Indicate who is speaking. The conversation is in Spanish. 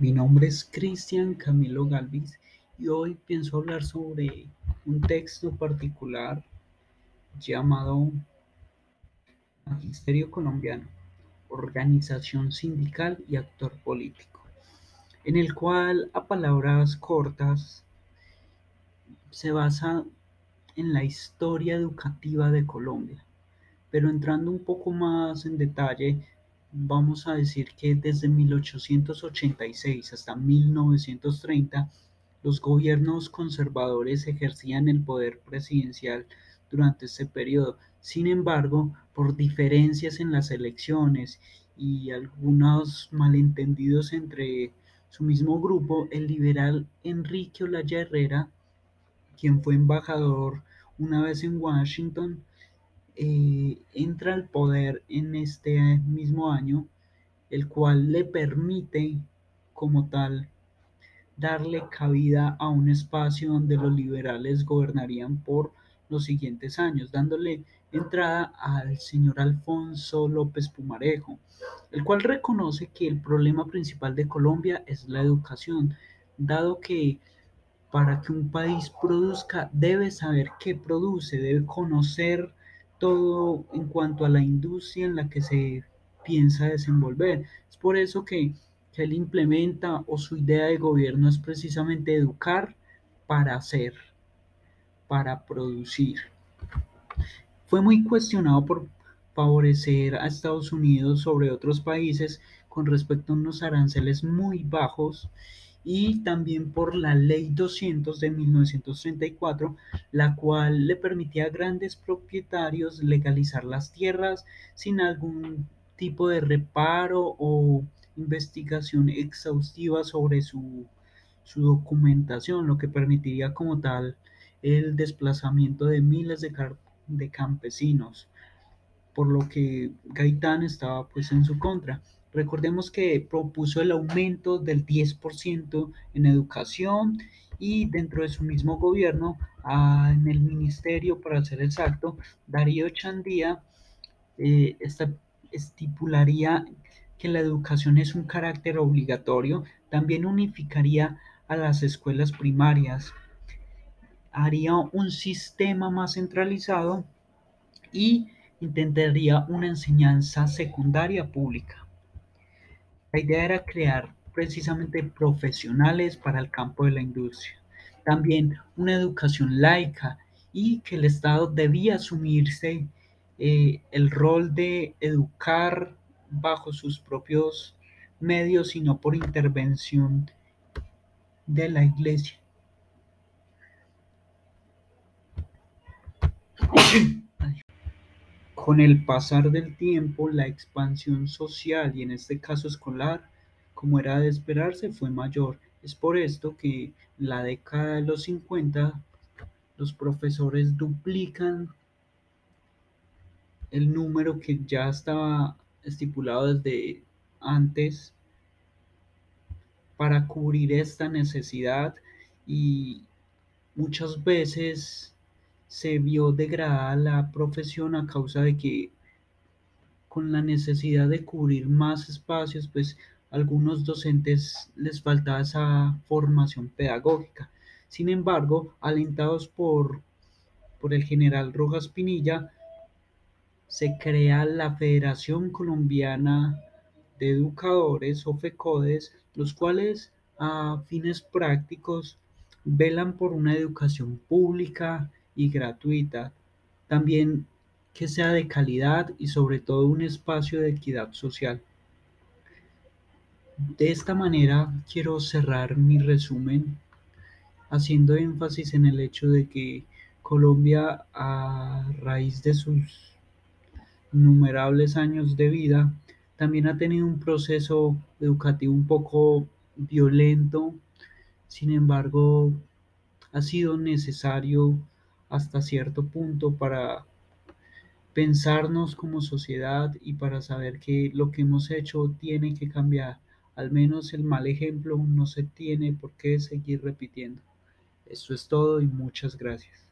Speaker 1: Mi nombre es Cristian Camilo Galvis y hoy pienso hablar sobre un texto particular llamado Magisterio Colombiano, Organización Sindical y Actor Político, en el cual a palabras cortas se basa en la historia educativa de Colombia, pero entrando un poco más en detalle vamos a decir que desde 1886 hasta 1930 los gobiernos conservadores ejercían el poder presidencial durante este periodo. Sin embargo, por diferencias en las elecciones y algunos malentendidos entre su mismo grupo, el liberal Enrique Olaya Herrera, quien fue embajador una vez en Washington, eh, entra al poder en este mismo año, el cual le permite como tal darle cabida a un espacio donde los liberales gobernarían por los siguientes años, dándole entrada al señor Alfonso López Pumarejo, el cual reconoce que el problema principal de Colombia es la educación, dado que para que un país produzca debe saber qué produce, debe conocer todo en cuanto a la industria en la que se piensa desenvolver. Es por eso que, que él implementa o su idea de gobierno es precisamente educar para hacer, para producir. Fue muy cuestionado por favorecer a Estados Unidos sobre otros países con respecto a unos aranceles muy bajos y también por la Ley 200 de 1934, la cual le permitía a grandes propietarios legalizar las tierras sin algún tipo de reparo o investigación exhaustiva sobre su, su documentación, lo que permitiría como tal el desplazamiento de miles de, de campesinos, por lo que Gaitán estaba pues en su contra. Recordemos que propuso el aumento del 10% en educación y dentro de su mismo gobierno, en el ministerio, para ser exacto, Darío Chandía eh, estipularía que la educación es un carácter obligatorio, también unificaría a las escuelas primarias, haría un sistema más centralizado y intentaría una enseñanza secundaria pública. La idea era crear precisamente profesionales para el campo de la industria. También una educación laica y que el Estado debía asumirse eh, el rol de educar bajo sus propios medios y no por intervención de la iglesia. Con el pasar del tiempo, la expansión social y en este caso escolar, como era de esperarse, fue mayor. Es por esto que en la década de los 50 los profesores duplican el número que ya estaba estipulado desde antes para cubrir esta necesidad y muchas veces se vio degradada la profesión a causa de que con la necesidad de cubrir más espacios, pues algunos docentes les faltaba esa formación pedagógica. Sin embargo, alentados por, por el general Rojas Pinilla, se crea la Federación Colombiana de Educadores o FECODES, los cuales a fines prácticos velan por una educación pública, y gratuita, también que sea de calidad y sobre todo un espacio de equidad social. De esta manera quiero cerrar mi resumen haciendo énfasis en el hecho de que Colombia a raíz de sus innumerables años de vida también ha tenido un proceso educativo un poco violento, sin embargo ha sido necesario hasta cierto punto para pensarnos como sociedad y para saber que lo que hemos hecho tiene que cambiar. Al menos el mal ejemplo no se tiene por qué seguir repitiendo. Esto es todo y muchas gracias.